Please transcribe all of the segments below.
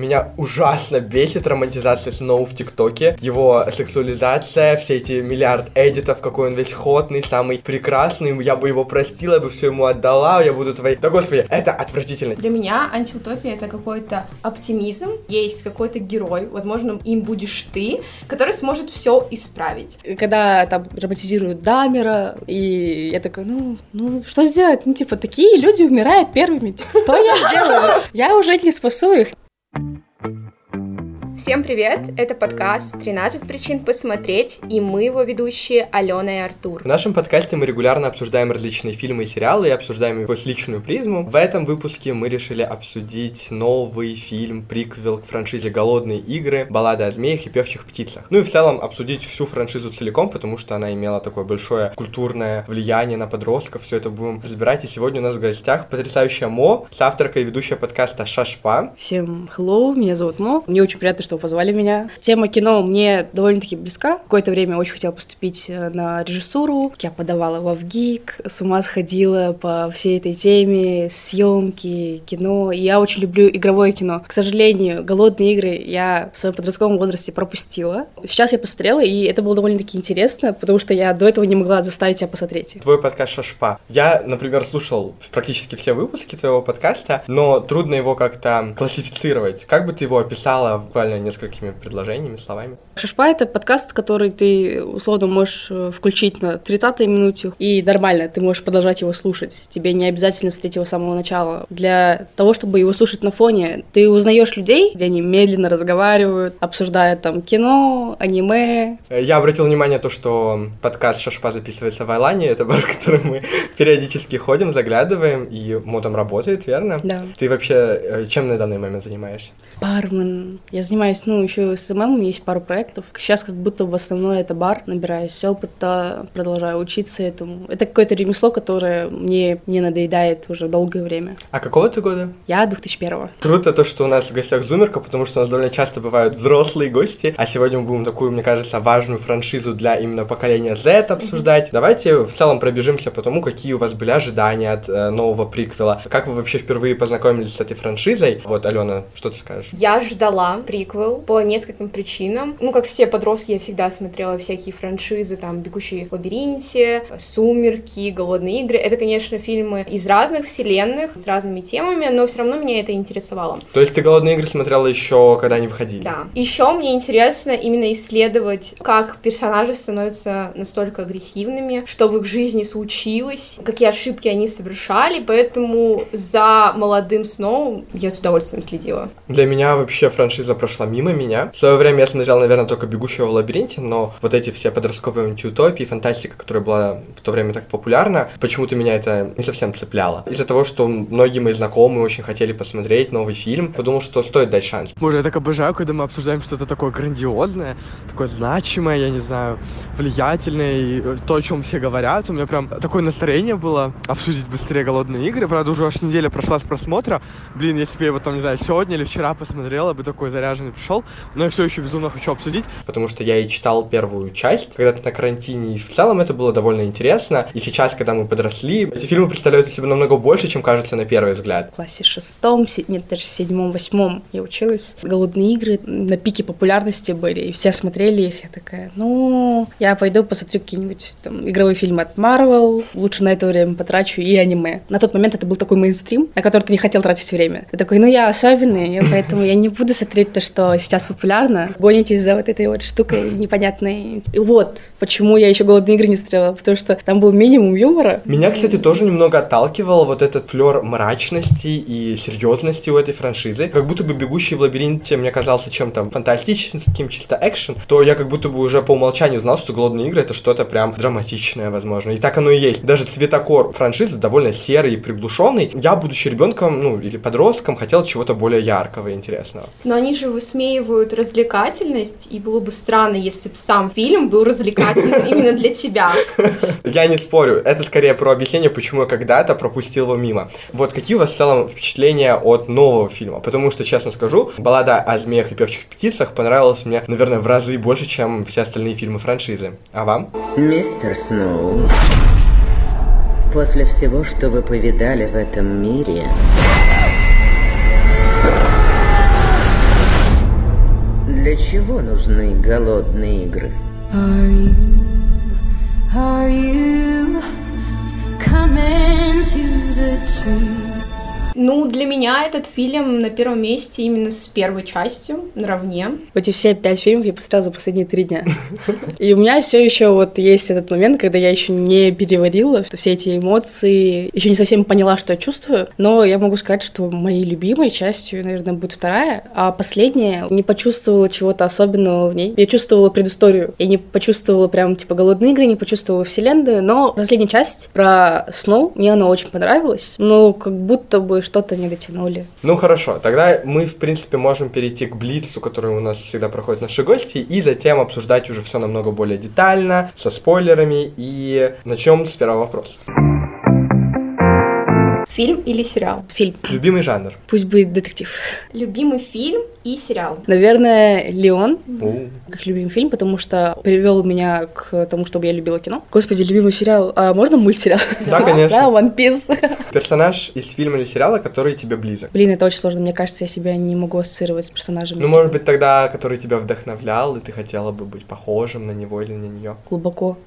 меня ужасно бесит романтизация Сноу в ТикТоке, его сексуализация, все эти миллиард эдитов, какой он весь ходный, самый прекрасный, я бы его простила, я бы все ему отдала, я буду твоей... Да господи, это отвратительно. Для меня антиутопия это какой-то оптимизм, есть какой-то герой, возможно, им будешь ты, который сможет все исправить. Когда там романтизируют Дамера, и я такая, ну, ну, что сделать? Ну, типа, такие люди умирают первыми. Типа, что я сделаю? Я уже не спасу их. Thank you. Всем привет! Это подкаст «13 причин посмотреть» и мы его ведущие Алена и Артур. В нашем подкасте мы регулярно обсуждаем различные фильмы и сериалы и обсуждаем его с личную призму. В этом выпуске мы решили обсудить новый фильм, приквел к франшизе «Голодные игры», «Баллада о змеях и певчих птицах». Ну и в целом обсудить всю франшизу целиком, потому что она имела такое большое культурное влияние на подростков. Все это будем разбирать. И сегодня у нас в гостях потрясающая Мо, авторка и ведущая подкаста «Шашпа». Всем hello, меня зовут Мо. Мне очень приятно, что позвали меня. Тема кино мне довольно-таки близка. Какое-то время очень хотела поступить э, на режиссуру. Я подавала во ВГИК, с ума сходила по всей этой теме, съемки, кино. И я очень люблю игровое кино. К сожалению, голодные игры я в своем подростковом возрасте пропустила. Сейчас я посмотрела, и это было довольно-таки интересно, потому что я до этого не могла заставить себя посмотреть. Твой подкаст «Шашпа». Я, например, слушал практически все выпуски твоего подкаста, но трудно его как-то классифицировать. Как бы ты его описала буквально несколькими предложениями, словами? Шашпа — это подкаст, который ты, условно, можешь э, включить на 30-й минуте, и нормально, ты можешь продолжать его слушать. Тебе не обязательно смотреть его с самого начала. Для того, чтобы его слушать на фоне, ты узнаешь людей, где они медленно разговаривают, обсуждают там кино, аниме. Я обратил внимание на то, что подкаст Шашпа записывается в Айлане, это бар, в который мы периодически ходим, заглядываем, и мо там работает, верно? Да. Ты вообще э, чем на данный момент занимаешься? Бармен. Я занимаюсь, ну, еще с ММ, есть пару проектов. Сейчас как будто в основном это бар, набираюсь опыта, продолжаю учиться этому. Это какое-то ремесло, которое мне не надоедает уже долгое время. А какого ты года? Я 2001 Круто то, что у нас в гостях Зумерка, потому что у нас довольно часто бывают взрослые гости, а сегодня мы будем такую, мне кажется, важную франшизу для именно поколения Z обсуждать. Mm-hmm. Давайте в целом пробежимся по тому, какие у вас были ожидания от э, нового приквела. Как вы вообще впервые познакомились с этой франшизой? Вот, Алена, что ты скажешь? Я ждала приквел по нескольким причинам. Ну, как все подростки, я всегда смотрела всякие франшизы, там, «Бегущие в лабиринте», «Сумерки», «Голодные игры». Это, конечно, фильмы из разных вселенных, с разными темами, но все равно меня это интересовало. То есть ты «Голодные игры» смотрела еще, когда они выходили? Да. Еще мне интересно именно исследовать, как персонажи становятся настолько агрессивными, что в их жизни случилось, какие ошибки они совершали, поэтому за молодым Сноу я с удовольствием следила. Для меня вообще франшиза прошла мимо меня. В свое время я смотрел, наверное, только «Бегущего в лабиринте», но вот эти все подростковые антиутопии, фантастика, которая была в то время так популярна, почему-то меня это не совсем цепляло. Из-за того, что многие мои знакомые очень хотели посмотреть новый фильм, подумал, что стоит дать шанс. Боже, я так обожаю, когда мы обсуждаем что-то такое грандиозное, такое значимое, я не знаю, влиятельное, и то, о чем все говорят. У меня прям такое настроение было обсудить быстрее «Голодные игры». Правда, уже аж неделя прошла с просмотра. Блин, если бы я его там, не знаю, сегодня или вчера посмотрел, бы такой заряженный пришел. Но я все еще безумно хочу обсудить, потому что я и читал первую часть, когда-то на карантине, и в целом это было довольно интересно. И сейчас, когда мы подросли, эти фильмы представляют из себя намного больше, чем кажется на первый взгляд. В классе шестом, нет, даже седьмом, восьмом я училась. Голодные игры на пике популярности были, и все смотрели их. Я такая, ну, я пойду посмотрю какие-нибудь там игровые фильмы от Marvel, лучше на это время потрачу и аниме. На тот момент это был такой мейнстрим, на который ты не хотел тратить время. Ты такой, ну, я особенный, поэтому я не буду смотреть то, что сейчас популярно. Гонитесь за вот этой вот штукой непонятной. И вот почему я еще голодные игры не стрела, потому что там был минимум юмора. Меня, кстати, тоже немного отталкивал вот этот флер мрачности и серьезности у этой франшизы. Как будто бы «Бегущий в лабиринте» мне казался чем-то фантастическим, чисто экшен, то я как будто бы уже по умолчанию знал, что «Голодные игры» — это что-то прям драматичное, возможно. И так оно и есть. Даже цветокор франшизы довольно серый и приглушенный. Я, будучи ребенком, ну, или подростком, хотел чего-то более яркого и интересного. Но они же высмеивают развлекательность, и было бы странно, если бы сам фильм был развлекательным именно для тебя. Я не спорю, это скорее про объяснение, почему я когда-то пропустил его мимо. Вот какие у вас в целом впечатления от нового фильма? Потому что, честно скажу, баллада о змеях и певчих птицах понравилась мне, наверное, в разы больше, чем все остальные фильмы франшизы. А вам? Мистер Сноу, после всего, что вы повидали в этом мире, Для чего нужны голодные игры? Are you, are you coming to the tree? Ну, для меня этот фильм на первом месте именно с первой частью, наравне. Эти все пять фильмов я посмотрела за последние три дня. И у меня все еще вот есть этот момент, когда я еще не переварила все эти эмоции, еще не совсем поняла, что я чувствую, но я могу сказать, что моей любимой частью, наверное, будет вторая, а последняя не почувствовала чего-то особенного в ней. Я чувствовала предысторию. Я не почувствовала прям, типа, голодные игры, не почувствовала вселенную, но последняя часть про Сноу, мне она очень понравилась, но как будто бы что-то не дотянули. Ну хорошо, тогда мы, в принципе, можем перейти к Блицу, который у нас всегда проходят наши гости, и затем обсуждать уже все намного более детально, со спойлерами, и начнем с первого вопроса. Фильм или сериал? Фильм. Любимый жанр? Пусть будет детектив. Любимый фильм и сериал. Наверное, Леон, О, как любимый фильм, потому что привел меня к тому, чтобы я любила кино. Господи, любимый сериал. А можно мультсериал? Да, конечно. Да, One Piece. Персонаж из фильма или сериала, который тебе близок? Блин, это очень сложно. Мне кажется, я себя не могу ассоциировать с персонажами. Ну, может быть, тогда, который тебя вдохновлял, и ты хотела бы быть похожим на него или на нее. Глубоко.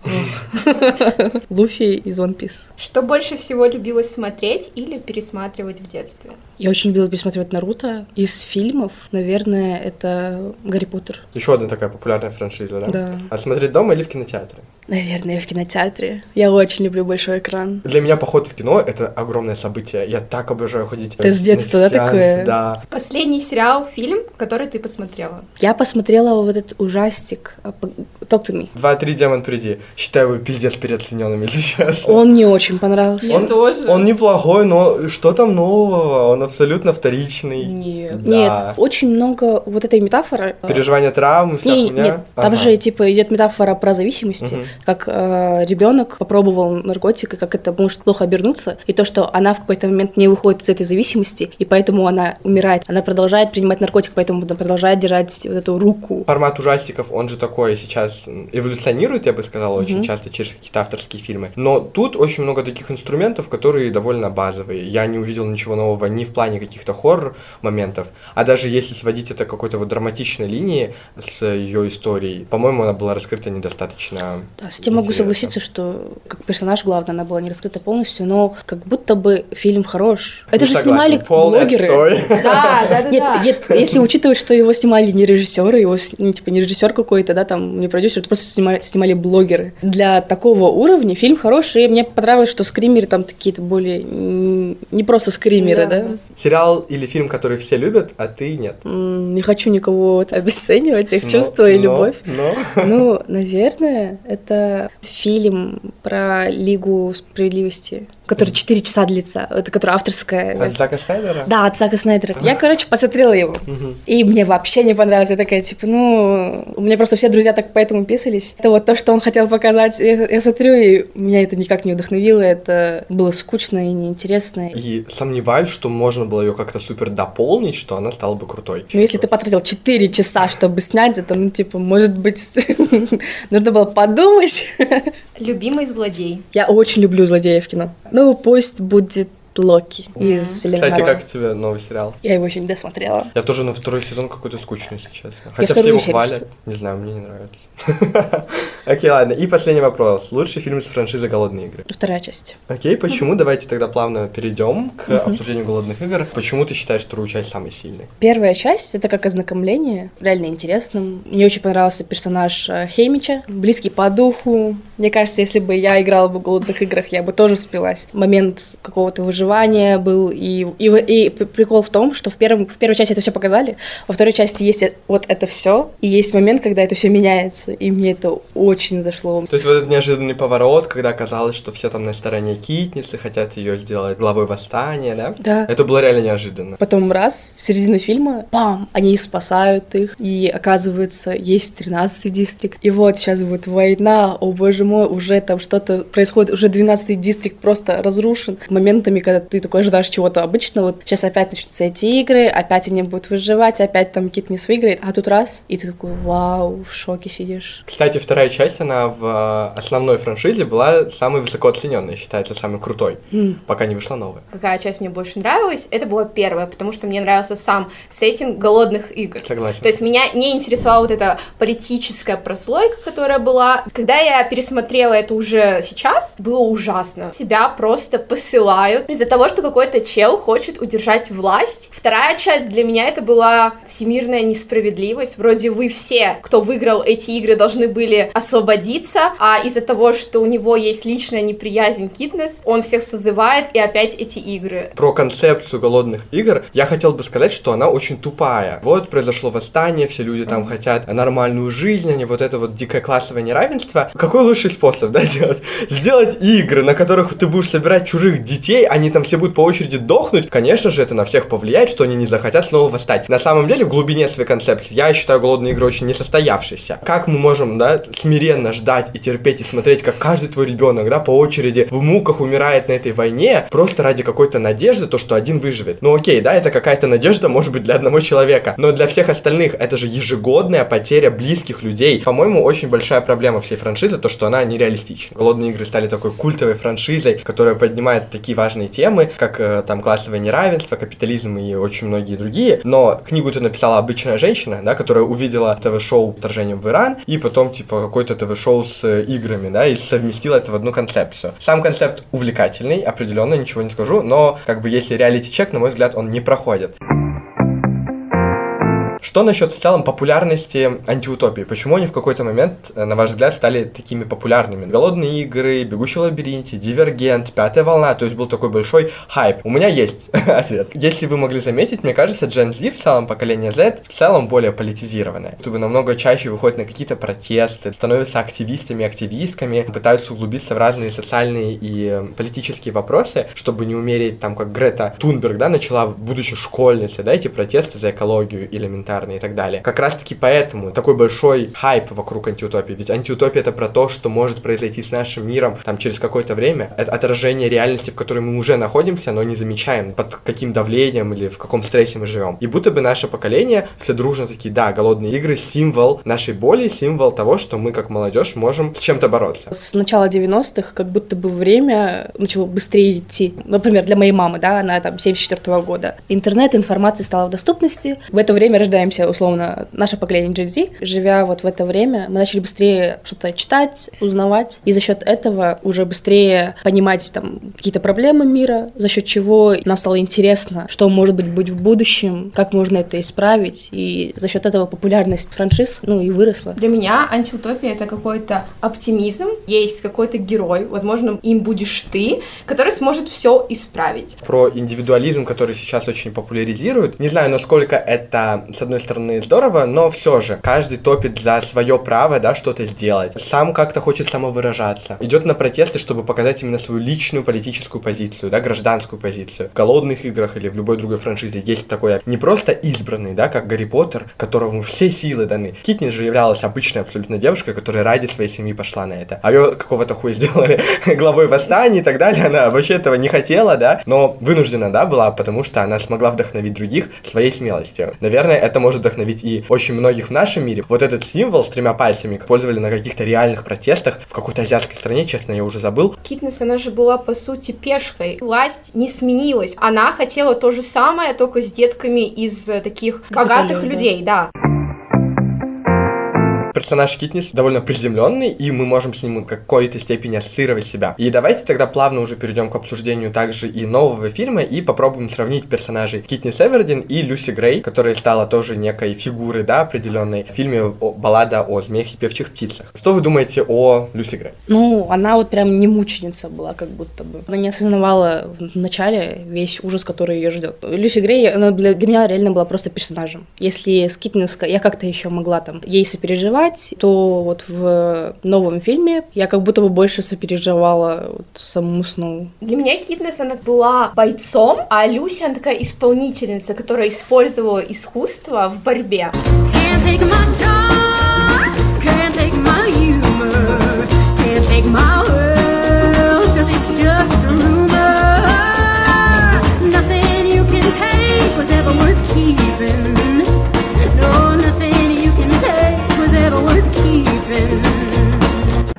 Луфи из One Piece. Что больше всего любилось смотреть или пересматривать в детстве? Я очень любила пересматривать Наруто. Из фильмов, наверное, это Гарри Поттер. Еще одна такая популярная франшиза, да? Да. А смотреть дома или в кинотеатре? Наверное, в кинотеатре. Я очень люблю большой экран. Для меня поход в кино — это огромное событие. Я так обожаю ходить Ты с детства, да, такое? Да. Последний сериал, фильм, который ты посмотрела? Я посмотрела вот этот ужастик а, Talk to me. Два-три демон приди. Считаю его пиздец переоцененным, если честно. Он мне очень понравился. Мне тоже. Он неплохой, но что там нового? Он абсолютно вторичный. Нет. Да. Нет, очень много вот этой метафоры. э, Переживание травмы, вся Не, хуйня. нет, там Ага. же типа идет метафора про зависимости, Мгм. Как ребенок попробовал наркотик и как это может плохо обернуться, и то, что она в какой-то момент не выходит из этой зависимости, и поэтому она умирает, она продолжает принимать наркотик, поэтому она продолжает держать вот эту руку. Формат ужастиков, он же такой сейчас эволюционирует, я бы сказала, очень часто через какие-то авторские фильмы. Но тут очень много таких инструментов, которые довольно базовые. Я не увидел ничего нового ни в плане каких-то хоррор-моментов, а даже если сводить это к какой-то вот драматичной линии с ее историей, по-моему, она была раскрыта недостаточно с этим могу согласиться, что как персонаж, главное, она была не раскрыта полностью, но как будто бы фильм хорош. Это Не же согласен. снимали Полный блогеры. Да, да, да, Нет, да. нет, если учитывать, что его снимали не режиссеры, его ну, типа не режиссер какой-то, да, там не продюсер, это просто снимали, снимали блогеры. Для такого уровня фильм хороший, и мне понравилось, что скримеры там такие-то более не просто скримеры, Да, да. да. Сериал или фильм, который все любят, а ты нет. Не хочу никого вот обесценивать их Но- чувства и но- любовь. Но, Ну, наверное, это фильм про Лигу справедливости, который 4 часа длится, это который авторская. от. Зака Снайдера? Да, от Зака Снайдера. Я, короче, посмотрела его. И мне вообще не понравилось. Я такая, типа, ну... У меня просто все друзья так поэтому писались. Это вот то, что он хотел показать. Я, я смотрю, и меня это никак не вдохновило. Это было скучно и неинтересно. И сомневаюсь, что можно было ее как-то супер дополнить, что она стала бы крутой. Ну, если ты потратил 4 часа, чтобы снять это, ну, типа, может быть, нужно было подумать. Любимый злодей. Я очень люблю злодеев в кино. Ну, пусть будет Локи из вселенной Кстати, Марвел. как тебе новый сериал? Я его еще не досмотрела. Я тоже на второй сезон какой-то скучный, если честно. Хотя все его хвалят. Не знаю, мне не нравится. Окей, ладно. И последний вопрос. Лучший фильм из франшизы «Голодные игры». Вторая часть. Окей, почему? Давайте тогда плавно перейдем к обсуждению «Голодных игр». Почему ты считаешь вторую часть самой сильной? Первая часть — это как ознакомление, реально интересным. Мне очень понравился персонаж э, Хеймича, близкий по духу. Мне кажется, если бы я играла бы в «Голодных играх», я бы тоже спилась. Момент какого-то выживания был, и, и, и прикол в том, что в, первом, в первой части это все показали, во второй части есть э- вот это все, и есть момент, когда это все меняется, и мне это очень зашло. То есть вот этот неожиданный поворот, когда оказалось, что все там на стороне Китницы, хотят ее сделать главой восстания, да? Да. Это было реально неожиданно. Потом раз, середина фильма, пам, они спасают их, и оказывается, есть 13-й дистрикт. И вот сейчас будет война, о боже мой, уже там что-то происходит, уже 12-й дистрикт просто разрушен. Моментами, когда ты такой ожидаешь чего-то обычного, вот сейчас опять начнутся эти игры, опять они будут выживать, опять там Китнис выиграет, а тут раз, и ты такой, вау, в шоке сидишь. Кстати, вторая часть она в э, основной франшизе была самой высоко оцененной, считается самой крутой, пока не вышла новая. Какая часть мне больше нравилась? Это была первая, потому что мне нравился сам сеттинг голодных игр. Согласен. То есть меня не интересовала вот эта политическая прослойка, которая была. Когда я пересмотрела это уже сейчас, было ужасно. Тебя просто посылают из-за того, что какой-то чел хочет удержать власть. Вторая часть для меня это была всемирная несправедливость. Вроде вы все, кто выиграл эти игры, должны были освободиться, а из-за того, что у него есть личная неприязнь Китнес, он всех созывает и опять эти игры. Про концепцию голодных игр я хотел бы сказать, что она очень тупая. Вот произошло восстание, все люди там хотят нормальную жизнь, а не вот это вот дикое классовое неравенство. Какой лучший способ, да, делать? Сделать игры, на которых ты будешь собирать чужих детей, они там все будут по очереди дохнуть. Конечно же, это на всех повлияет, что они не захотят снова восстать. На самом деле, в глубине своей концепции, я считаю голодные игры очень несостоявшиеся. Как мы можем, да, смиренно ждать и терпеть и смотреть, как каждый твой ребенок, да, по очереди в муках умирает на этой войне, просто ради какой-то надежды, то, что один выживет. Ну окей, да, это какая-то надежда, может быть, для одного человека, но для всех остальных это же ежегодная потеря близких людей. По-моему, очень большая проблема всей франшизы, то, что она нереалистична. Голодные игры стали такой культовой франшизой, которая поднимает такие важные темы, как э, там классовое неравенство, капитализм и очень многие другие. Но книгу ты написала обычная женщина, да, которая увидела ТВ-шоу «Вторжением в Иран» и потом, типа, какое-то ТВ-шоу с э, играми, да, и совместила это в одну концепцию. Сам концепт увлекательный, определенно, ничего не скажу, но, как бы, если реалити-чек, на мой взгляд, он не проходит. Что насчет в целом популярности антиутопии? Почему они в какой-то момент, э, на ваш взгляд, стали такими популярными? Голодные игры, Бегущий в лабиринте, Дивергент, Пятая волна, то есть был такой большой хайп. У меня есть ответ. Если вы могли заметить, мне кажется, Gen Z в целом, поколение Z, в целом более политизированное. Чтобы намного чаще выходит на какие-то протесты, становятся активистами, активистками, пытаются углубиться в разные социальные и э, политические вопросы, чтобы не умереть там, как Грета Тунберг, да, начала, будучи школьницей, да, эти протесты за экологию элементарно и так далее. Как раз таки поэтому такой большой хайп вокруг антиутопии. Ведь антиутопия это про то, что может произойти с нашим миром там через какое-то время. Это отражение реальности, в которой мы уже находимся, но не замечаем, под каким давлением или в каком стрессе мы живем. И будто бы наше поколение все дружно такие, да, голодные игры символ нашей боли, символ того, что мы как молодежь можем с чем-то бороться. С начала 90-х как будто бы время начало быстрее идти. Например, для моей мамы, да, она там 74 года. Интернет, информация стала в доступности. В это время рождаемся, условно, наше поколение Gen Z. Живя вот в это время, мы начали быстрее что-то читать, узнавать, и за счет этого уже быстрее понимать там какие-то проблемы мира, за счет чего нам стало интересно, что может быть быть в будущем, как можно это исправить, и за счет этого популярность франшиз, ну, и выросла. Для меня антиутопия это какой-то оптимизм, есть какой-то герой, возможно, им будешь ты, который сможет все исправить. Про индивидуализм, который сейчас очень популяризируют. Не знаю, насколько это, с одной стороны, здорово, но все же каждый топит за свое право, да, что-то сделать. Сам как-то хочет самовыражаться. Идет на протесты, чтобы показать именно свою личную политическую позицию, да, гражданскую позицию. В голодных играх или в любой другой франшизе есть такое не просто избранный, да, как Гарри Поттер, которому все силы даны. Китнис же являлась обычной абсолютно девушкой, которая ради своей семьи пошла на это. А ее какого-то хуя сделали главой восстания и так далее. Она вообще этого не хотела, да, но вынуждена, да, была, потому что она смогла вдохновить других своей смелостью. Наверное, это может вдохновить и очень многих в нашем мире. Вот этот символ с тремя пальцами использовали на каких-то реальных протестах в какой-то азиатской стране, честно, я уже забыл. Китнес, она же была, по сути, пешкой. Власть не сменилась. Она хотела то же самое, только с детками из таких богатых да. людей, да. Персонаж Китнис довольно приземленный, и мы можем с ним в какой-то степени ассоциировать себя. И давайте тогда плавно уже перейдем к обсуждению также и нового фильма, и попробуем сравнить персонажей Китнис Эвердин и Люси Грей, которая стала тоже некой фигурой, да, определенной в фильме «Баллада о змеях и певчих птицах». Что вы думаете о Люси Грей? Ну, она вот прям не мученица была, как будто бы. Она не осознавала в начале весь ужас, который ее ждет. Люси Грей, она для, для меня реально была просто персонажем. Если с Китнес я как-то еще могла там ей сопереживать, то вот в новом фильме я как будто бы больше сопереживала вот самому Сноу. Для меня Китнес, она была бойцом, а Люся, она такая исполнительница, которая использовала искусство в борьбе. Can't take my charm, can't take my humor, can't take my world, cause it's just a rumor. Nothing you can take was ever worth keeping.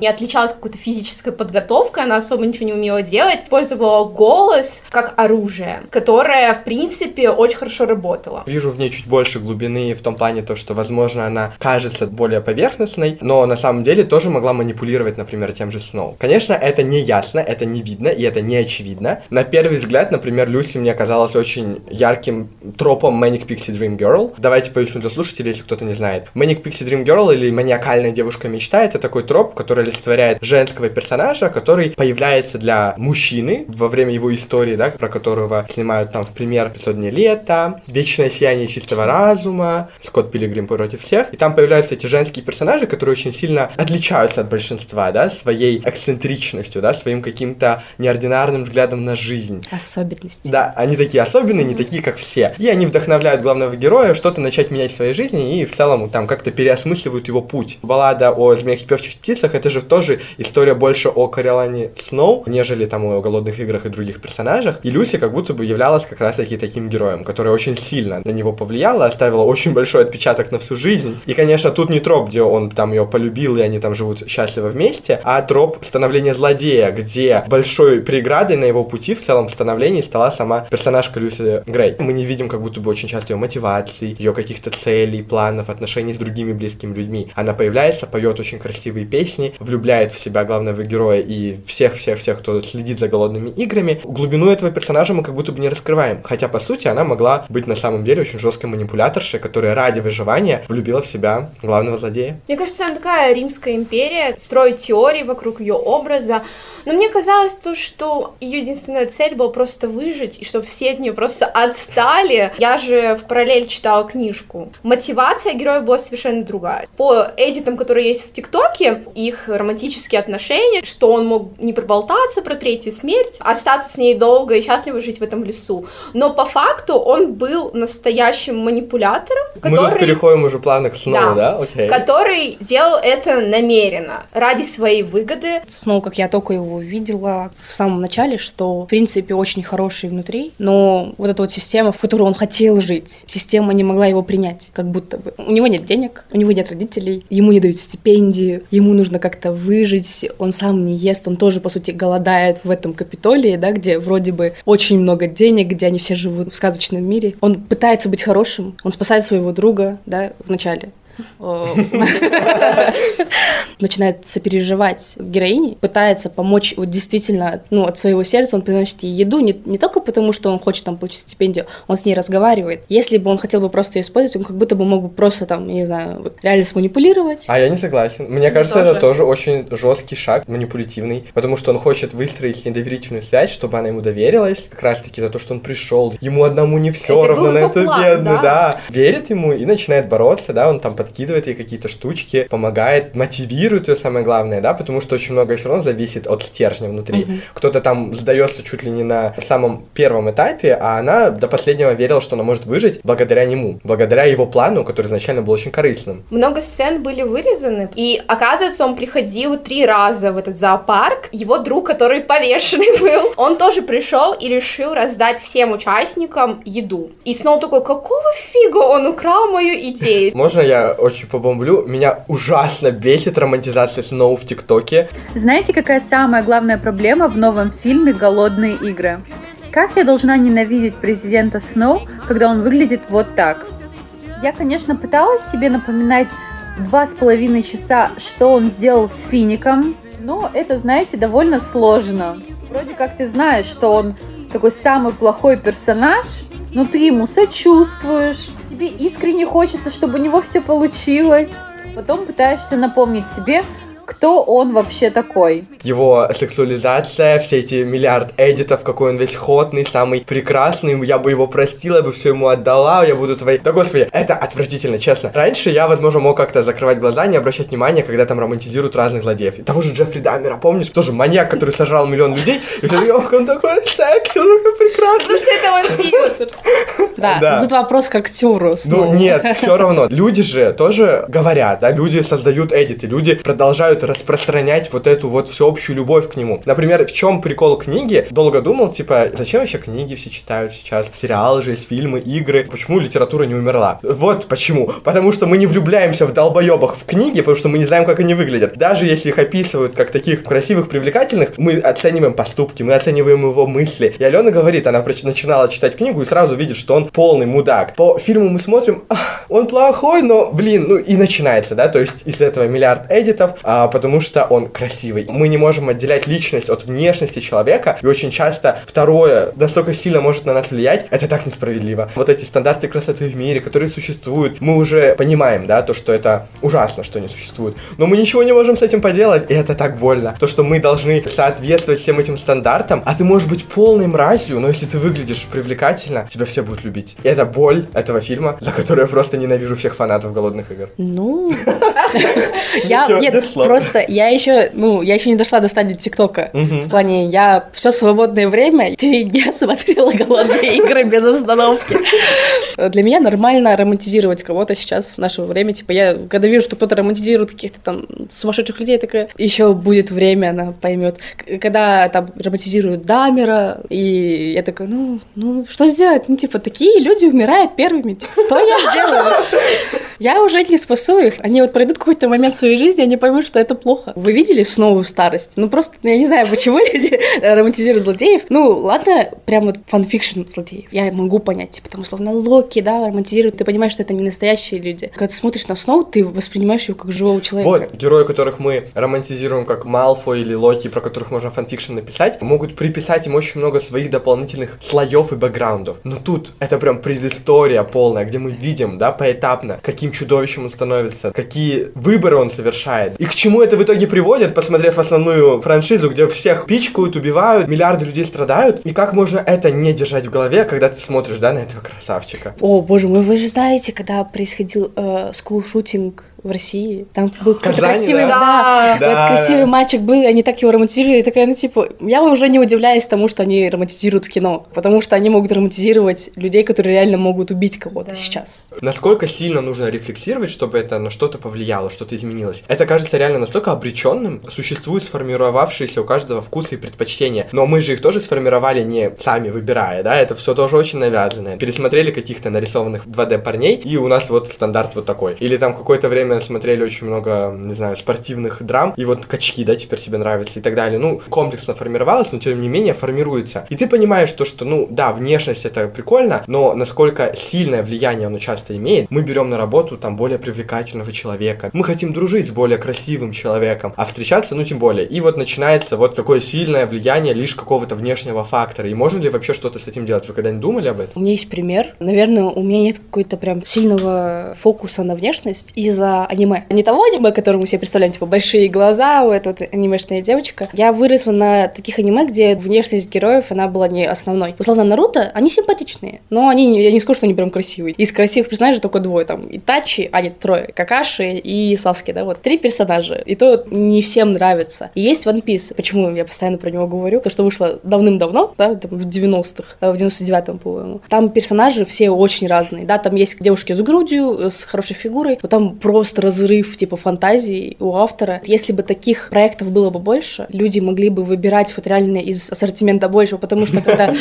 Не отличалась какой-то физической подготовкой, она особо ничего не умела делать, использовала голос как оружие, которое, в принципе, очень хорошо работало. Вижу в ней чуть больше глубины в том плане, то, что, возможно, она кажется более поверхностной, но на самом деле тоже могла манипулировать, например, тем же Сноу. Конечно, это не ясно, это не видно и это не очевидно. На первый взгляд, например, Люси мне казалась очень ярким тропом Manic Pixie Dream Girl. Давайте поясню для слушателей, если кто-то не знает. Manic Pixie Dream Girl или маниакальная девушка-мечта — это такой троп, который олицетворяет женского персонажа, который появляется для мужчины во время его истории, да, про которого снимают там в пример «500 дней лета», «Вечное сияние чистого разума», «Скотт Пилигрим против всех». И там появляются эти женские персонажи, которые очень сильно отличаются от большинства, да, своей эксцентричностью, да, своим каким-то неординарным взглядом на жизнь. Особенности. Да, они такие особенные, не такие, как все. И они вдохновляют главного героя что-то начать менять в своей жизни и в целом там как-то переосмысливают его путь. Баллада о змеях и певчих птицах это же тоже история больше о Каролине Сноу, нежели там о голодных играх и других персонажах. И Люси как будто бы являлась как раз таки таким героем, который очень сильно на него повлияла, оставила очень большой отпечаток на всю жизнь. И, конечно, тут не троп, где он там ее полюбил, и они там живут счастливо вместе, а троп становления злодея, где большой преградой на его пути в целом становлении стала сама персонажка Люси Грей. Мы не видим как будто бы очень часто ее мотивации, ее каких-то целей, планов, отношений с другими близкими людьми. Она появляется, поет очень красивые песни, влюбляет в себя главного героя и всех-всех-всех, кто следит за голодными играми. Глубину этого персонажа мы как будто бы не раскрываем. Хотя, по сути, она могла быть на самом деле очень жесткой манипуляторшей, которая ради выживания влюбила в себя главного злодея. Мне кажется, она такая римская империя, строит теории вокруг ее образа. Но мне казалось то, что ее единственная цель была просто выжить, и чтобы все от нее просто отстали. Я же в параллель читала книжку. Мотивация героя была совершенно другая. По эдитам, которые есть в ТикТоке, их романтические отношения, что он мог не проболтаться про третью смерть, остаться с ней долго и счастливо жить в этом лесу. Но по факту он был настоящим манипулятором, Мы тут который... переходим уже плавно к Сноу, да? Окей. который делал это намеренно, ради своей выгоды. Сноу, как я только его видела в самом начале, что, в принципе, очень хороший внутри, но вот эта вот система, в которой он хотел жить, система не могла его принять, как будто бы. У него нет денег, у него нет родителей, ему не дают стипендию, ему нужно как-то выжить, он сам не ест, он тоже, по сути, голодает в этом Капитолии, да, где вроде бы очень много денег, где они все живут в сказочном мире. Он пытается быть хорошим, он спасает своего друга, да, в начале. О, начинает сопереживать героине, пытается помочь вот действительно, ну, от своего сердца, он приносит ей еду не, не только потому, что он хочет там получить стипендию, он с ней разговаривает. Если бы он хотел бы просто ее использовать, он как будто бы мог бы просто там, я не знаю, вот, реально сманипулировать. А я не согласен. Мне кажется, это тоже очень жесткий шаг, манипулятивный, потому что он хочет выстроить с ней доверительную связь, чтобы она ему доверилась, как раз таки за то, что он пришел. Ему одному не все Это равно на эту план, бедную, да? да. Верит ему и начинает бороться, да, он там подкидывает ей какие-то штучки, помогает, мотивирует ее, самое главное, да, потому что очень многое все равно зависит от стержня внутри. Кто-то там сдается чуть ли не на самом первом этапе, а она до последнего верила, что она может выжить благодаря нему, благодаря его плану, который изначально был очень корыстным. Много сцен были вырезаны, и оказывается, он приходил три раза в этот зоопарк. Его друг, который повешенный был, он тоже пришел и решил раздать всем участникам еду. И снова такой, какого фига он украл мою идею? Можно я очень побомблю? Меня ужасно бесит романтизация Сноу в ТикТоке. Знаете, какая самая главная проблема в новом фильме «Голодные игры»? Как я должна ненавидеть президента Сноу, когда он выглядит вот так? Я, конечно, пыталась себе напоминать два с половиной часа, что он сделал с Фиником, но это, знаете, довольно сложно. Вроде как ты знаешь, что он такой самый плохой персонаж, но ты ему сочувствуешь, тебе искренне хочется, чтобы у него все получилось. Потом пытаешься напомнить себе, кто он вообще такой. Его сексуализация, все эти миллиард эдитов, какой он весь ходный, самый прекрасный, я бы его простила, я бы все ему отдала, я буду твоей... Да господи, это отвратительно, честно. Раньше я, возможно, мог как-то закрывать глаза, не обращать внимания, когда там романтизируют разных злодеев. И того же Джеффри Даммера, помнишь? Тоже маньяк, который сожрал миллион людей, и все ох, он такой секси, он такой прекрасный. Потому что это вампир. Да, Да. тут вопрос к актеру. Ну, снова. нет, все равно. Люди же тоже говорят, да, люди создают эдиты, люди продолжают распространять вот эту вот всеобщую любовь к нему. Например, в чем прикол книги? Долго думал, типа, зачем вообще книги все читают сейчас? Сериалы же есть, фильмы, игры. Почему литература не умерла? Вот почему. Потому что мы не влюбляемся в долбоебах в книги, потому что мы не знаем, как они выглядят. Даже если их описывают как таких красивых, привлекательных, мы оцениваем поступки, мы оцениваем его мысли. И Алена говорит, она начинала читать книгу и сразу видит, что он полный мудак. По фильму мы смотрим, «Ах, он плохой, но, блин, ну и начинается, да, то есть из этого миллиард эдитов, а, потому что он красивый. Мы не можем отделять личность от внешности человека, и очень часто второе настолько сильно может на нас влиять, это так несправедливо. Вот эти стандарты красоты в мире, которые существуют, мы уже понимаем, да, то, что это ужасно, что они существуют, но мы ничего не можем с этим поделать, и это так больно. То, что мы должны соответствовать всем этим стандартам, а ты можешь быть полной мразью, но если ты выглядишь привлекательно, тебя все будут любить. И это боль этого фильма, за которую я просто ненавижу всех фанатов голодных игр. Ну, я, нет, просто я еще, ну, я еще не дошла до стадии ТикТока. В плане, я все свободное время три дня смотрела голодные игры без остановки. Для меня нормально романтизировать кого-то сейчас в наше время. Типа, я когда вижу, что кто-то романтизирует каких-то там сумасшедших людей, такая, еще будет время, она поймет. Когда там романтизируют Дамера, и я такая, ну, ну, что сделать? Ну, типа, такие люди умирают первыми. Что я сделаю? Я уже не спасу их. Они вот пройдут какой-то момент в своей жизни, они поймут, что это плохо. Вы видели Сноу в старости? Ну, просто, я не знаю, почему люди романтизируют злодеев. Ну, ладно, прям вот фанфикшн злодеев. Я могу понять, типа, там, условно, Локи, да, романтизируют, ты понимаешь, что это не настоящие люди. Когда ты смотришь на Сноу, ты воспринимаешь его как живого человека. Вот, герои, которых мы романтизируем как Малфой или Локи, про которых можно фанфикшн написать, могут приписать им очень много своих дополнительных слоев и бэкграундов. Но тут это прям предыстория полная, где мы видим, да, поэтапно, каким чудовищем он становится, какие выборы он совершает. И к чему это в итоге приводит, посмотрев основную франшизу, где всех пичкают, убивают, миллиарды людей страдают. И как можно это не держать в голове, когда ты смотришь, да, на этого красавчика. О, боже мой, вы же знаете, когда происходил э, скул-шутинг в России, там был какой-то красивый, да? да, Да, вот красивый да. мальчик был, и они так его романтизировали, и такая, ну, типа, я уже не удивляюсь тому, что они романтизируют в кино, потому что они могут романтизировать людей, которые реально могут убить кого-то Да. сейчас. Насколько сильно нужно рефлексировать, чтобы это на что-то повлияло, что-то изменилось. Это кажется реально настолько обреченным. Существуют сформировавшиеся у каждого вкусы и предпочтения. Но мы же их тоже сформировали не сами выбирая, да? Это все тоже очень навязанное. Пересмотрели каких-то нарисованных 2D парней, и у нас вот стандарт вот такой. Или там какое-то время смотрели очень много, не знаю, спортивных драм, и вот качки, да, теперь тебе нравятся и так далее. Ну, комплексно формировалось, но тем не менее формируется. И ты понимаешь то, что, ну, да, внешность это прикольно, но насколько сильное влияние оно часто имеет, мы берем на работу там более привлекательного человека. Мы хотим дружить с более красивым человеком, а встречаться, ну, тем более. И вот начинается вот такое сильное влияние лишь какого-то внешнего фактора. И можно ли вообще что-то с этим делать? Вы когда-нибудь думали об этом? У меня есть пример. Наверное, у меня нет какой-то прям сильного фокуса на внешность из-за аниме. Не того аниме, которое мы себе представляем, типа большие глаза, у этой вот анимешная девочка. Я выросла на таких аниме, где внешность героев, она была не основной. Условно, Наруто, они симпатичные, но они, я не скажу, что они прям красивые. Из красивых персонажей только двое, там, Итачи, а нет, трое, Какаши и Саски, да, вот. Три персонажа, и то не всем нравится. И есть One Piece, почему я постоянно про него говорю, то, что вышло давным-давно, да, там, в 90-х, э, в 99-м, по-моему. Там персонажи все очень разные, да, там есть девушки с грудью, э, с хорошей фигурой, но там просто разрыв, типа, фантазии у автора. Если бы таких проектов было бы больше, люди могли бы выбирать вот реально из ассортимента больше, потому что когда...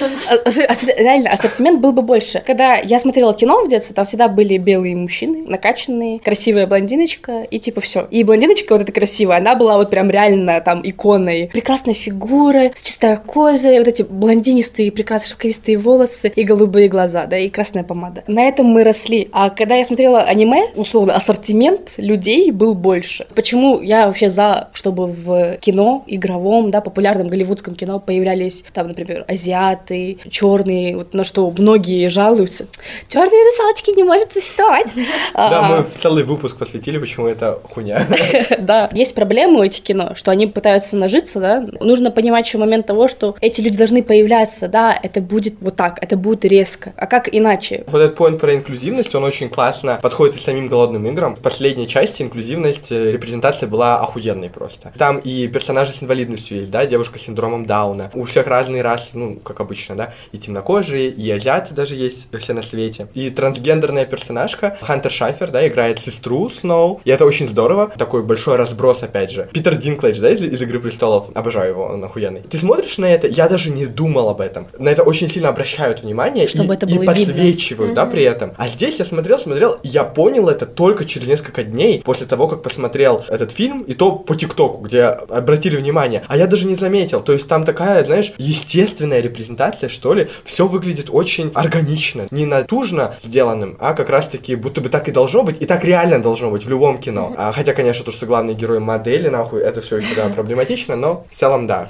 Реально, ассортимент был бы больше. Когда я смотрела кино в детстве, там всегда были белые мужчины, накачанные, красивая блондиночка, и типа все. И блондиночка вот эта красивая, она была вот прям реально там иконой. Прекрасная фигура, с чистой кожей, вот эти блондинистые, прекрасные шелковистые волосы и голубые глаза, да, и красная помада. На этом мы росли. А когда я смотрела аниме, условно, ассортимент людей был больше. Почему я вообще за, чтобы в кино, игровом, да, популярном голливудском кино появлялись там, например, азиаты, черные, вот на что многие жалуются. Черные русалочки не может существовать. Да, А, мы в целый выпуск посвятили, почему это хуйня. да, есть проблемы у этих кино, что они пытаются нажиться, да. Нужно понимать еще момент того, что эти люди должны появляться, да, это будет вот так, это будет резко. А как иначе? Вот этот point про инклюзивность, он очень классно подходит и самим голодным играм. В последней части инклюзивность, э, репрезентация была охуенной просто. Там и персонажи с инвалидностью есть, да, девушка с синдромом Дауна. У всех разные расы, ну, как обычно, да, и темнокожие, и азиаты даже есть все на свете. И трансгендерная персонажка Хантер Шафер, да, играет сестру Сноу, и это очень здорово. Такой большой разброс, опять же. Питер Динклэдж, да, из, из «Игры престолов», обожаю его, он охуенный. Ты смотришь на это, я даже не думал об этом. На это очень сильно обращают внимание Чтобы и, это и было видно. подсвечивают, да, при этом. А здесь я смотрел, смотрел, и я понял это только через несколько дней после того, как посмотрел этот фильм, и то по ТикТоку, где обратили внимание. А я даже не заметил. То есть там такая, знаешь, естественная репрезентация, что ли. Все выглядит очень органично. Не натужно сделанным, а как раз-таки будто бы так и должно быть, и так реально должно быть в любом кино. А, хотя, конечно, то, что главный герой модели, нахуй, это все еще да, проблематично, но в целом да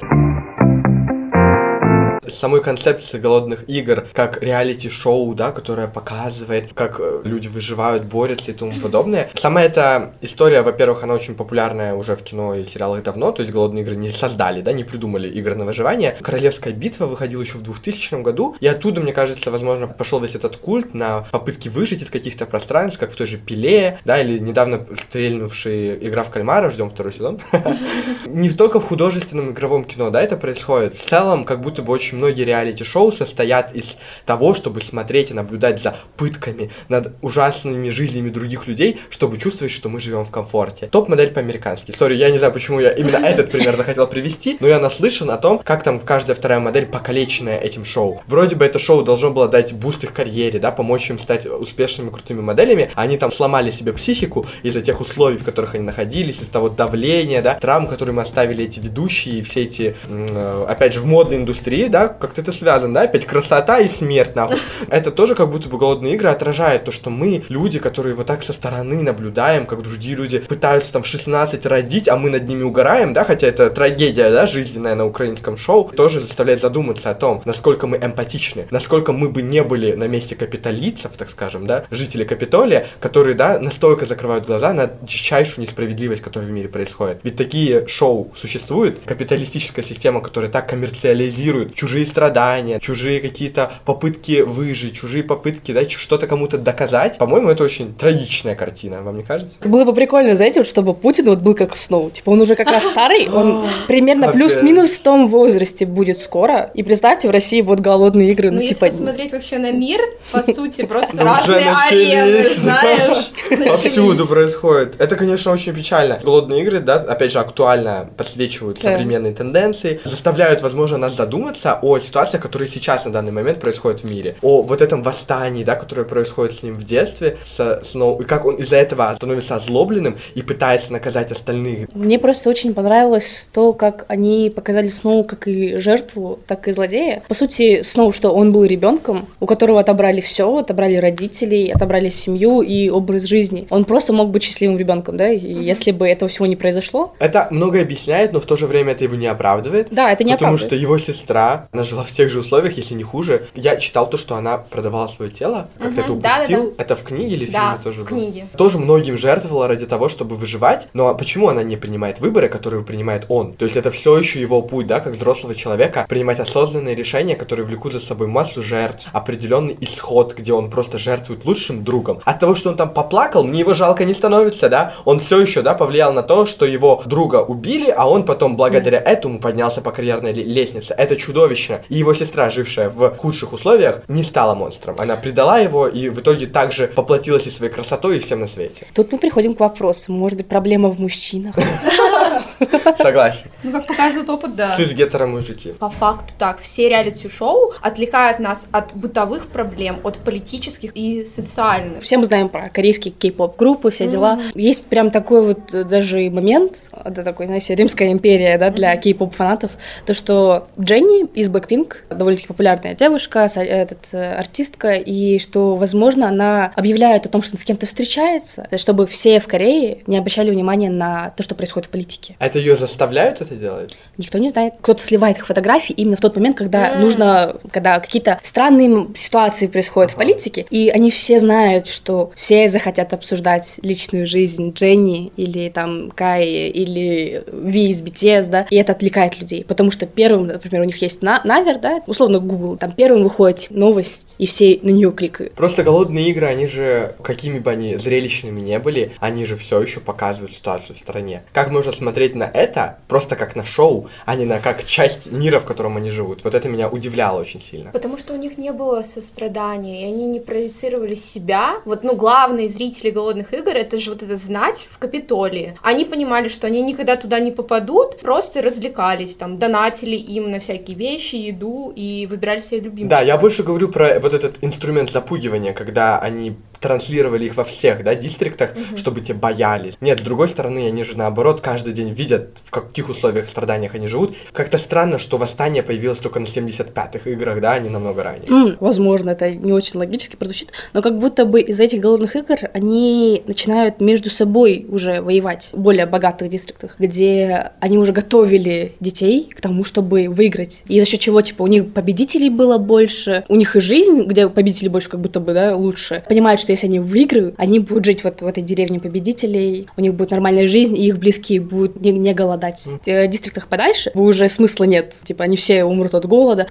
самой концепции голодных игр, как реалити-шоу, да, которое показывает, как э, люди выживают, борются и тому подобное. Сама эта история, во-первых, она очень популярная уже в кино и сериалах давно, то есть голодные игры не создали, да, не придумали игры на выживание. Королевская битва выходила еще в 2000 году, и оттуда, мне кажется, возможно, пошел весь этот культ на попытки выжить из каких-то пространств, как в той же Пиле, да, или недавно стрельнувшая игра в кальмара, ждем второй сезон. Не только в художественном игровом кино, да, это происходит. В целом, как будто бы очень многие реалити-шоу состоят из того, чтобы смотреть и наблюдать за пытками над ужасными жизнями других людей, чтобы чувствовать, что мы живем в комфорте. Топ-модель по-американски. Sorry, я не знаю, почему я именно этот пример захотел привести, но я наслышан о том, как там каждая вторая модель покалеченная этим шоу. Вроде бы это шоу должно было дать boost их карьере, да, помочь им стать успешными, крутыми моделями, а они там сломали себе психику из-за тех условий, в которых они находились, из-за того давления, да, травм, которые мы оставили эти ведущие, и все эти, э, опять же, в модной индустрии, да, как-то это связано, да, опять красота и смерть, нахуй. Это тоже как будто бы голодные игры отражает то, что мы, люди, которые вот так со стороны наблюдаем, как другие люди пытаются там в 16 родить, а мы над ними угораем, да, хотя это трагедия, да, жизненная на украинском шоу, тоже заставляет задуматься о том, насколько мы эмпатичны, насколько мы бы не были на месте капиталийцев, так скажем, да, жителей Капитолия, которые, да, настолько закрывают глаза на дичайшую несправедливость, которая в мире происходит. Ведь такие шоу существуют, капиталистическая система, которая так коммерциализирует чужие страдания, чужие какие-то попытки выжить, чужие попытки, да, что-то кому-то доказать. По-моему, это очень трагичная картина, вам не кажется? Было бы прикольно, знаете, вот чтобы Путин вот был как Сноу. Типа он уже как раз старый, он примерно плюс-минус в том возрасте будет скоро. И представьте, в России будут голодные игры, ну, Ну, если типа... посмотреть вообще на мир, по сути, просто Ну, разные арены, знаешь. Повсюду начались. происходит. Это, конечно, очень печально. Голодные игры, да, опять же, актуально подсвечивают современные тенденции, заставляют, возможно, нас задуматься о ситуациях, которые сейчас на данный момент происходят в мире. О вот этом восстании, да, которое происходит с ним в детстве, со Сноу, и как он из-за этого становится озлобленным и пытается наказать остальных. Мне просто очень понравилось то, как они показали Сноу как и жертву, так и злодея. По сути, Сноу, что он был ребенком, у которого отобрали все, отобрали родителей, отобрали семью и образ жизни. Он просто мог быть счастливым ребенком, да? И если бы этого всего не произошло, Это многое объясняет, но в то же время это его не оправдывает. да, это не Потому оправдывает. что его сестра, она жила в тех же условиях, если не хуже. Я читал то, что она продавала свое тело, как-то это Мгм, да-да-да. упустил. Это в книге или в Да, фильме тоже в было? книге. Тоже многим жертвовала ради того, чтобы выживать. Но почему она не принимает выборы, которые принимает он? То есть это все еще его путь, да, как взрослого человека, принимать осознанные решения, которые влекут за собой массу жертв, определенный исход, где он просто жертвует лучшим другом. От того, что он там поплакал, мне его жалко не становится, да? Он все еще, да, повлиял на то, что его друга убили, а он потом благодаря этому поднялся по карьерной ле- лестнице. Это чудовищно. И его сестра, жившая в худших условиях, не стала монстром. Она предала его и в итоге также поплатилась и своей красотой, и всем на свете. Тут мы приходим к вопросу, может быть, проблема в мужчинах? Согласен. Ну, как показывает опыт, да. Цис-гетеро мужики. По факту так, все реалити-шоу отвлекают нас от бытовых проблем, от политических и социальных. Все мы знаем про корейские кей-поп группы, все дела. Есть прям такой вот э, даже и момент, это такой, знаете, римская империя, да, для кей-поп фанатов, то, что Дженни из Blackpink, довольно-таки популярная девушка, со- этот, э, артистка, и что, возможно, она объявляет о том, что она с кем-то встречается, чтобы все в Корее не обращали внимания на то, что происходит в политике. Это ее заставляют это делать? Никто не знает. Кто-то сливает их фотографии именно в тот момент, когда М. нужно, когда какие-то странные ситуации происходят в политике, и они все знают, что все захотят обсуждать личную жизнь Дженни или там Кай или Ви из BTS, да, и это отвлекает людей, потому что первым, например, у них есть на навер, да, условно Google, там первым выходит новость, и все на нее кликают. Просто голодные игры, они же, какими бы они зрелищными не были, они же все еще показывают ситуацию в стране. Как можно смотреть на это просто как на шоу, а не на как часть мира, в котором они живут? Вот это меня удивляло очень сильно. Потому что у них не было сострадания, и они не проецировали себя. Вот, ну, главные зрители голодных игр это же вот это знать в Капитолии. Они понимали, что они никогда туда не попадут, просто развлекались, там, донатили им на всякие вещи, еду и выбирали себе любимых. Да, я больше говорю про вот этот инструмент запугивания, когда они транслировали их во всех, да, дистриктах, чтобы те боялись. Нет, с другой стороны, они же наоборот каждый день видят, в каких условиях страданиях они живут. Как-то странно, что восстание появилось только на 75-х играх, да, а не намного ранее. М, возможно, это не очень логически прозвучит, но как будто бы из этих голодных игр они начинают между собой уже воевать в более богатых дистриктах, где они уже готовили детей к тому, чтобы выиграть. И за счет чего, типа, у них победителей было больше, у них и жизнь, где победителей больше как будто бы, да, лучше. Понимают, что если они выиграют, они будут жить вот в этой деревне победителей, у них будет нормальная жизнь, и их близкие будут не, не голодать. В э, дистриктах подальше уже смысла нет. Типа, они все умрут от голода.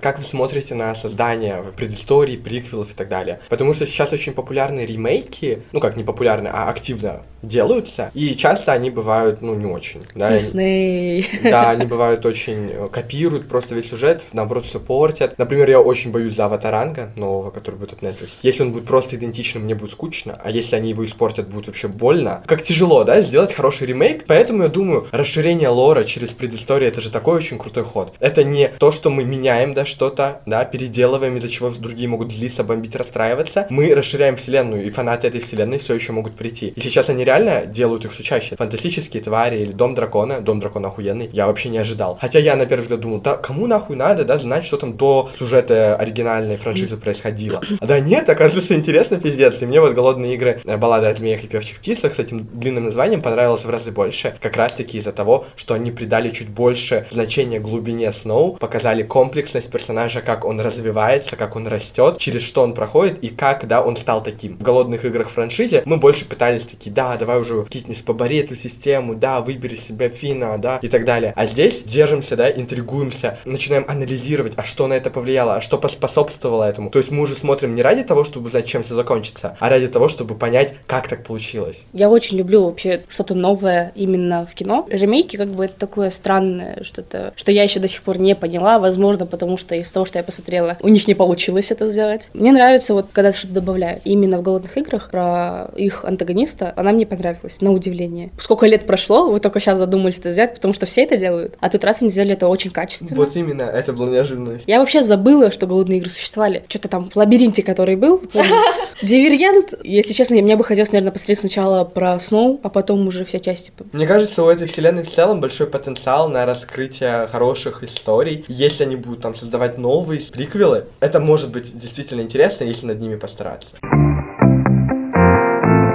Как вы смотрите на создание предысторий, приквелов и так далее? Потому что сейчас очень популярны ремейки, ну как не популярны, а активно делаются, и часто они бывают, ну, не очень. Да, Дисней. Да, они бывают очень э, копируют просто весь сюжет, наоборот, все портят. Например, я очень боюсь за Аватаранга нового, который будет от Netflix. Если он будет просто идентичным, мне будет скучно, а если они его испортят, будет вообще больно. Как тяжело, да, сделать хороший ремейк. Поэтому я думаю, расширение лора через предысторию это же такой очень крутой ход. Это не то, что мы меняем, да, что-то, да, переделываем, из-за чего другие могут злиться, бомбить, расстраиваться. Мы расширяем вселенную, и фанаты этой вселенной все еще могут прийти. И сейчас они реально делают их все чаще. Фантастические твари или Дом дракона. Дом дракона охуенный. Я вообще не ожидал. Хотя я на первый взгляд думал, да кому нахуй надо, да, знать, что там до сюжета оригинальной франшизы происходило. А да нет, оказывается, интересно, пиздец. И мне вот голодные игры, э, баллада о змеях и певчих птицах с этим длинным названием понравилось в разы больше. Как раз таки из-за того, что они придали чуть больше значения глубине Сноу, показали комплексность персонажа, как он развивается, как он растет, через что он проходит и как, да, он стал таким. В голодных играх франшизе мы больше пытались такие, да, давай уже, Китнис, побори эту систему, да, выбери себе Фина, да, и так далее. А здесь держимся, да, интригуемся, начинаем анализировать, а что на это повлияло, а что поспособствовало этому. То есть мы уже смотрим не ради того, чтобы узнать, чем все закончится, а ради того, чтобы понять, как так получилось. Я очень люблю вообще что-то новое именно в кино. Ремейки как бы это такое странное что-то, что я еще до сих пор не поняла, возможно, потому что из того, что я посмотрела, у них не получилось это сделать. Мне нравится вот, когда что-то добавляют. Именно в «Голодных играх» про их антагониста, она мне понравилась, на удивление. Сколько лет прошло, вы только сейчас задумались это сделать, потому что все это делают, а тут раз они сделали это очень качественно. Вот именно, это была неожиданность. Я вообще забыла, что голодные игры существовали. Что-то там в лабиринте, который был. Дивергент. Если честно, мне бы хотелось, наверное, посмотреть сначала про Сноу, а потом уже все части. Мне кажется, у этой вселенной в целом большой потенциал на раскрытие хороших историй. Если они будут там создавать новые приквелы, это может быть действительно интересно, если над ними постараться.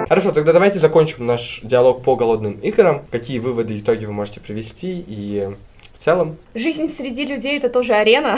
Хорошо, тогда давайте закончим наш диалог по голодным играм. Какие выводы и итоги вы можете привести и целом? Жизнь среди людей это тоже арена,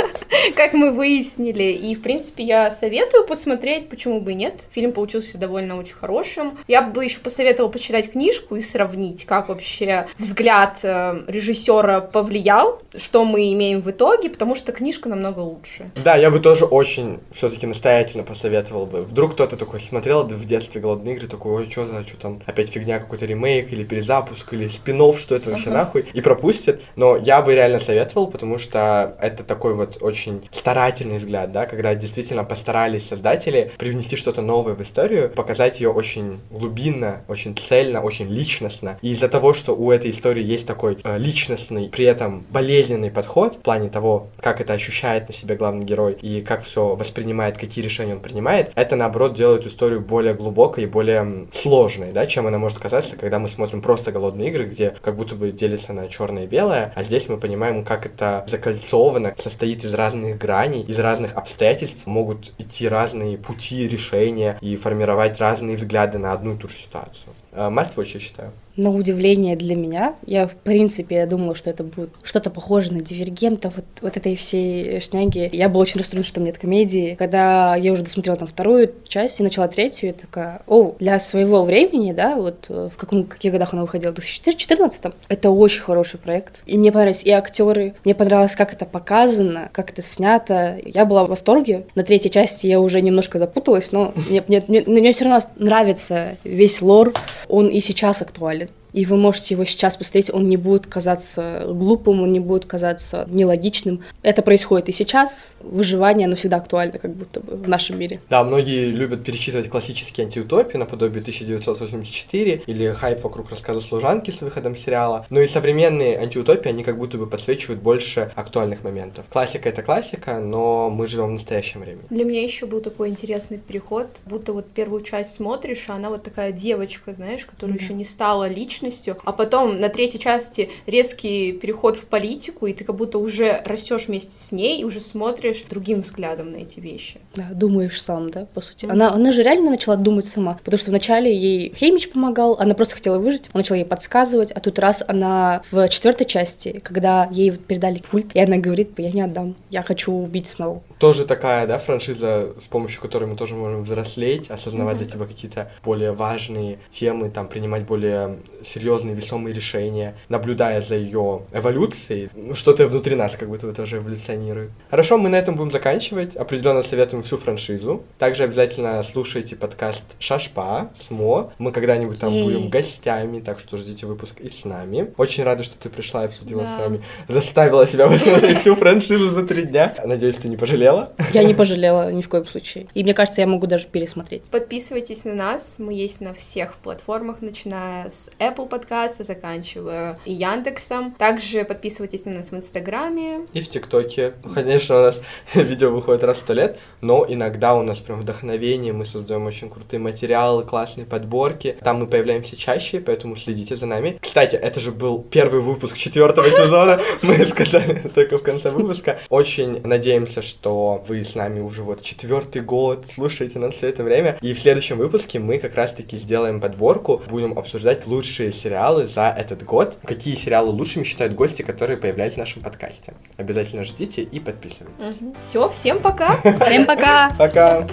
как мы выяснили. И, в принципе, я советую посмотреть, почему бы и нет. Фильм получился довольно очень хорошим. Я бы еще посоветовала почитать книжку и сравнить, как вообще взгляд э, режиссера повлиял, что мы имеем в итоге, потому что книжка намного лучше. Да, я бы тоже очень все-таки настоятельно посоветовал бы. Вдруг кто-то такой смотрел в детстве голодные игры, такой, ой, что за, что там, опять фигня, какой-то ремейк или перезапуск, или спин что это вообще Ага. нахуй, и пропустит. Но я бы реально советовал, потому что это такой вот очень старательный взгляд, да, когда действительно постарались создатели привнести что-то новое в историю, показать ее очень глубинно, очень цельно, очень личностно. И из-за того, что у этой истории есть такой э, личностный, при этом болезненный подход в плане того, как это ощущает на себе главный герой и как все воспринимает, какие решения он принимает, это наоборот делает историю более глубокой и более сложной, да, чем она может казаться, когда мы смотрим просто голодные игры, где как будто бы делится на черное и белое, а здесь мы понимаем, как это закольцовано, состоит из разных граней, из разных обстоятельств, могут идти разные пути решения и формировать разные взгляды на одну и ту же ситуацию. Вот что я считаю. На удивление для меня, я в принципе я думала, что это будет что-то похоже на дивергента, вот, вот этой всей шняги. Я была очень расстроена, что там нет комедии. Когда я уже досмотрела там вторую часть и начала третью, я такая, о, для своего времени, да, вот э, в каком, каких годах она выходила, в 2014 это очень хороший проект. И мне понравились и актеры, мне понравилось, как это показано, как это снято. Я была в восторге. На третьей части я уже немножко запуталась, но мне, мне, мне, мне все равно нравится весь лор, он и сейчас актуален. И вы можете его сейчас посмотреть, он не будет казаться глупым, он не будет казаться нелогичным. Это происходит и сейчас. Выживание, оно всегда актуально, как будто бы в нашем мире. Да, многие любят перечитывать классические антиутопии наподобие 1984 или хайп вокруг рассказа служанки с выходом сериала. Но и современные антиутопии, они как будто бы подсвечивают больше актуальных моментов. Классика это классика, но мы живем в настоящем времени. Для меня еще был такой интересный переход, будто вот первую часть смотришь, а она вот такая девочка, знаешь, которая еще не стала личностью, а потом на третьей части резкий переход в политику, и ты как будто уже растешь вместе с ней и уже смотришь другим взглядом на эти вещи. Да, думаешь сам, да, по сути. Она, она же реально начала думать сама, потому что вначале ей Хеймич помогал, она просто хотела выжить, он начал ей подсказывать, а тут раз она в четвертой части, когда ей вот передали пульт, и она говорит, я не отдам, я хочу убить Сноу. Тоже такая, да, франшиза, с помощью которой мы тоже можем взрослеть, осознавать для себя какие-то более важные темы, там, принимать более серьезные, весомые решения, наблюдая за ее эволюцией. Ну, Что-то внутри нас как будто бы тоже эволюционирует. Хорошо, мы на этом будем заканчивать. Определенно советуем всю франшизу. Также обязательно слушайте подкаст Шашпа с Мо. Мы когда-нибудь там Ей. будем гостями, так что ждите выпуск и с нами. Очень рада, что ты пришла и обсудила Да. с нами. Заставила себя посмотреть всю франшизу за три дня. Надеюсь, ты не пожалела. Я не пожалела ни в коем случае. И мне кажется, я могу даже пересмотреть. Подписывайтесь на нас, мы есть на всех платформах, начиная с Apple подкаста, заканчивая и Яндексом. Также подписывайтесь на нас в Инстаграме. И в ТикТоке. Конечно, у нас видео выходит раз в сто лет, но иногда у нас прям вдохновение, мы создаем очень крутые материалы, классные подборки. Там мы появляемся чаще, поэтому следите за нами. Кстати, это же был первый выпуск четвертого сезона, мы сказали только в конце выпуска. Очень надеемся, что вы с нами уже вот четвертый год, слушаете нас все это время. И в следующем выпуске мы как раз-таки сделаем подборку, будем обсуждать лучшие сериалы за этот год. Какие сериалы лучшими считают гости, которые появлялись в нашем подкасте. Обязательно ждите и подписывайтесь. Все, всем пока! Всем пока! Пока!